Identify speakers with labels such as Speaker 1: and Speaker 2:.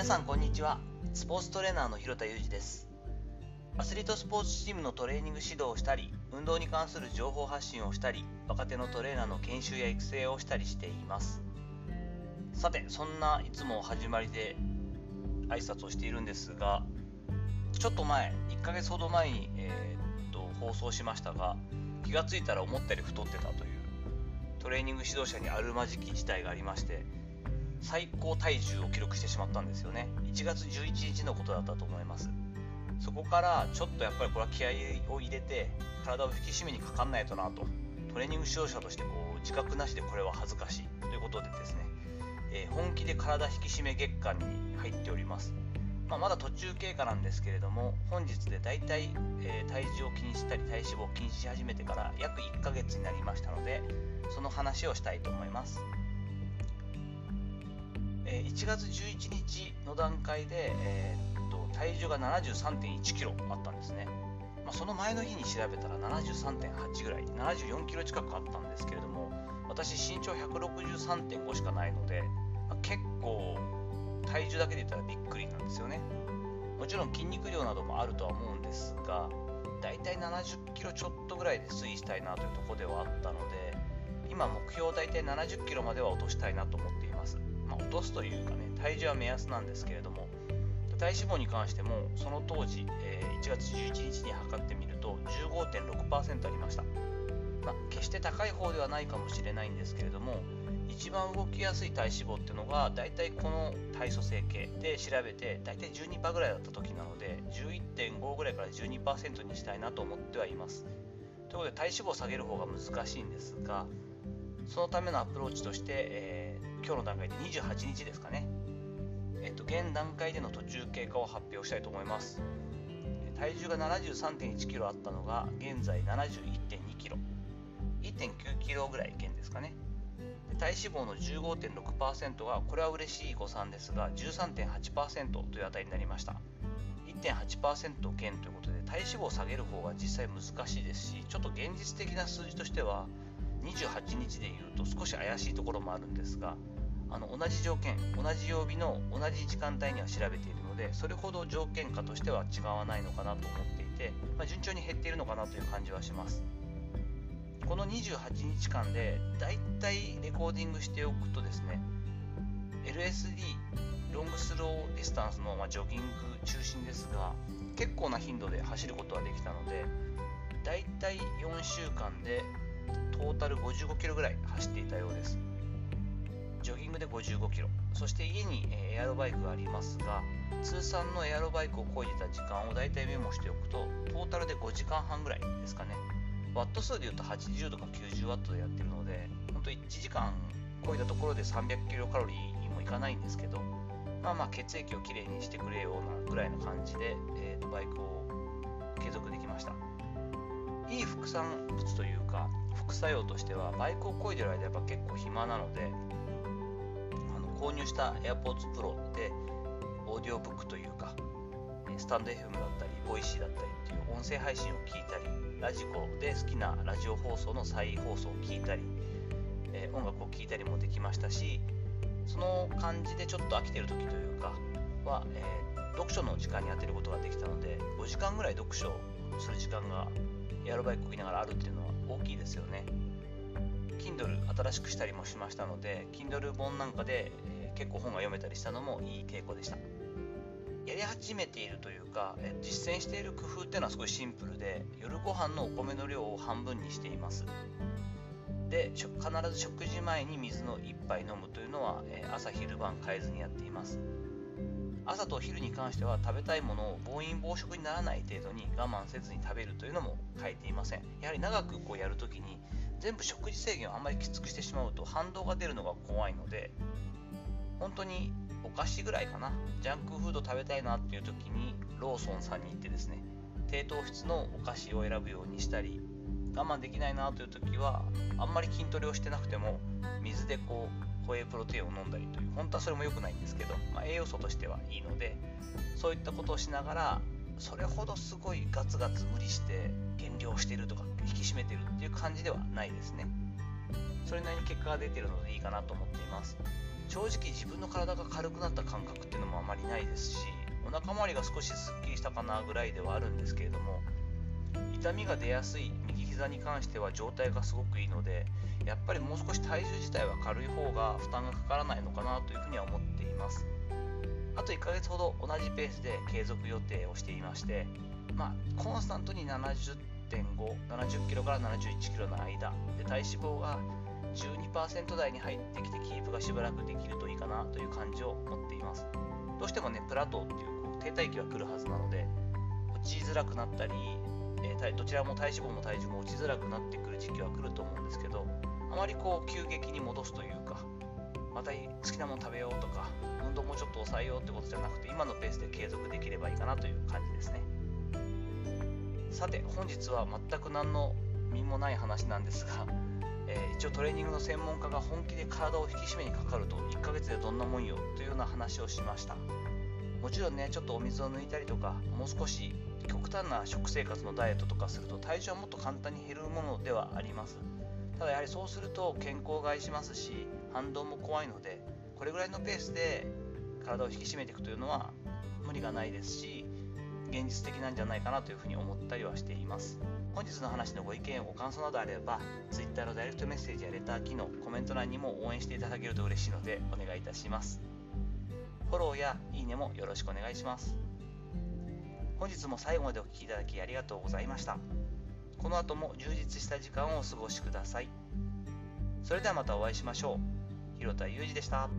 Speaker 1: 皆さんこんにちは。スポーツトレーナーの広田裕二です。アスリートスポーツチームのトレーニング指導をしたり運動に関する情報発信をしたり若手のトレーナーの研修や育成をしたりしています。さてそんないつも始まりで挨拶をしているんですがちょっと前1ヶ月ほど前に、えー、っと放送しましたが気がついたら思ったより太ってたというトレーニング指導者にあるまじき事態がありまして最高体重を記録してしまったんですよね。1月11日のことだったと思います。そこからちょっとやっぱりこれは気合を入れて体を引き締めにかかんないとなと。トレーニング指導者としてこう自覚なしでこれは恥ずかしい。ということでですね、えー、本気で体引き締め月間に入っております、まあ、まだ途中経過なんですけれども本日でだいたい、え、体重を気にしたり体脂肪を気にし始めてから約1ヶ月になりましたのでその話をしたいと思います。え1月11日の段階で、えー、っと体重が73.1 k g あったんですね、まあ、その前の日に調べたら73.8ぐらい74 k g 近くあったんですけれども私身長163.5しかないので、まあ、結構体重だけで言ったらびっくりなんですよね。もちろん筋肉量などもあるとは思うんですがだいたい70キロちょっとぐらいで推移したいなというとこではあったので今目標大体70キロまでは落としたいなと思っています、落とすというかね体重は目安なんですけれども体脂肪に関してもその当時、えー、1月11日に測ってみると15.6%ありました、まあ、決して高い方ではないかもしれないんですけれども一番動きやすい体脂肪っていうのが大体この体組成計で調べて大体12%ぐらいだった時なので11.5ぐらいから12%にしたいなと思ってはいます。ということで体脂肪を下げる方が難しいんですがそのためのアプローチとして、えー今日の段階で28日ですかね。えっと、現段階での途中経過を発表したいと思います。体重が 73.1kg あったのが現在 71.2kg。1.9 k g ぐらい減ですかね。体脂肪の15.6%がこれは嬉しい誤算ですが13.8%という値になりました1.8%減ということで体脂肪を下げる方が実際難しいですしちょっと現実的な数字としては28日でいうと少し怪しいところもあるんですがあの同じ条件同じ曜日の同じ時間帯には調べているのでそれほど条件下としては違わないのかなと思っていて、まあ、順調に減っているのかなという感じはします。この28日間でだいたいレコーディングしておくとですね LSD ロングスローディスタンスの、まジョギング中心ですが結構な頻度で走ることができたのでだいたい4週間でトータル55キロぐらい走っていたようです。55キロ。そして家にエアロバイクがありますが通算のエアロバイクを漕いでた時間をだいたいメモしておくとトータルで5時間半ぐらいですかね。ワット数でいうと80とか90ワットでやってるので本当1時間漕いだところで300キロカロリーにもいかないんですけどまあまあ血液をきれいにしてくれようなぐらいの感じで、えー、バイクを継続できました。いい副産物というか副作用としてはバイクを漕いでる間やっぱ結構暇なので購入した AirPods Pro でオーディオブックというかスタンド FM だったり Voicy だったりっていう音声配信を聞いたりラジコで好きなラジオ放送の再放送を聞いたり、え、音楽を聴いたりもできましたしその感じでちょっと飽きてる時というかは、えー、読書の時間に当てることができたので5時間ぐらい読書する時間がエアロバイクこぎながらあるっていうのは大きいですよね。Kindle 新しくしたりもしましたので Kindle 本なんかで、えー、結構本が読めたりしたのもいい傾向でした。やり始めているというか、えー、実践している工夫っていうのはすごいシンプルで夜ご飯のお米の量を半分にしています。で必ず食事前に水の1杯飲むというのは、えー、朝昼晩変えずにやっています。朝と昼に関しては食べたいものを暴飲暴食にならない程度に我慢せずに食べるというのも変えていません。やはり長くこうやるときに全部食事制限をあんまりきつくしてしまうと反動が出るのが怖いので本当にお菓子ぐらいかな。ジャンクフード食べたいなっていう時にローソンさんに行ってですね低糖質のお菓子を選ぶようにしたり我慢できないなという時はあんまり筋トレをしてなくても水でこうホエイプロテインを飲んだりという本当はそれも良くないんですけど、まあ、栄養素としてはいいのでそういったことをしながらそれほどすごいガツガツ無理して減量してるとかき締めてるっていう感じではないですね。それなりに結果が出てるのでいいかなと思っています。正直自分の体が軽くなった感覚っていうのもあまりないですしお腹周りが少しすっきりしたかなぐらいではあるんですけれども痛みが出やすい右膝に関しては状態がすごくいいのでやっぱりもう少し体重自体は軽い方が負担がかからないのかなというふうには思っています。あと1ヶ月ほど同じペースで継続予定をしていましてまあコンスタントに70、70キロから71キロの間。で体脂肪が12%台に入ってきてキープがしばらくできるといいかなという感じを持っています。どうしてもねプラトーっていうこう停滞期は来るはずなので落ちづらくなったり、えー、どちらも体脂肪も体重も落ちづらくなってくる時期は来ると思うんですけどあまりこう急激に戻すというかまた好きなもの食べようとか運動もちょっと抑えようってことじゃなくて今のペースで継続できればいいかなという感じですね。さて本日は全く何の身もない話なんですがえー、一応トレーニングの専門家が本気で体を引き締めにかかると1ヶ月でどんなもんよというような話をしました。もちろんねちょっとお水を抜いたりとかもう少し極端な食生活のダイエットとかすると体重はもっと簡単に減るものではあります。ただやはりそうすると健康を害しますし反動も怖いのでこれぐらいのペースで体を引き締めていくというのは無理がないですし現実的なんじゃないかなというふうに思ったりはしています。本日の話のご意見ご感想などあれば Twitter のダイレクトメッセージやレター機能コメント欄にも応援していただけると嬉しいのでお願いいたします。フォローやいいねもよろしくお願いします。本日も最後までお聴きいただきありがとうございました。この後も充実した時間をお過ごしください。それではまたお会いしましょう。広田裕二でした。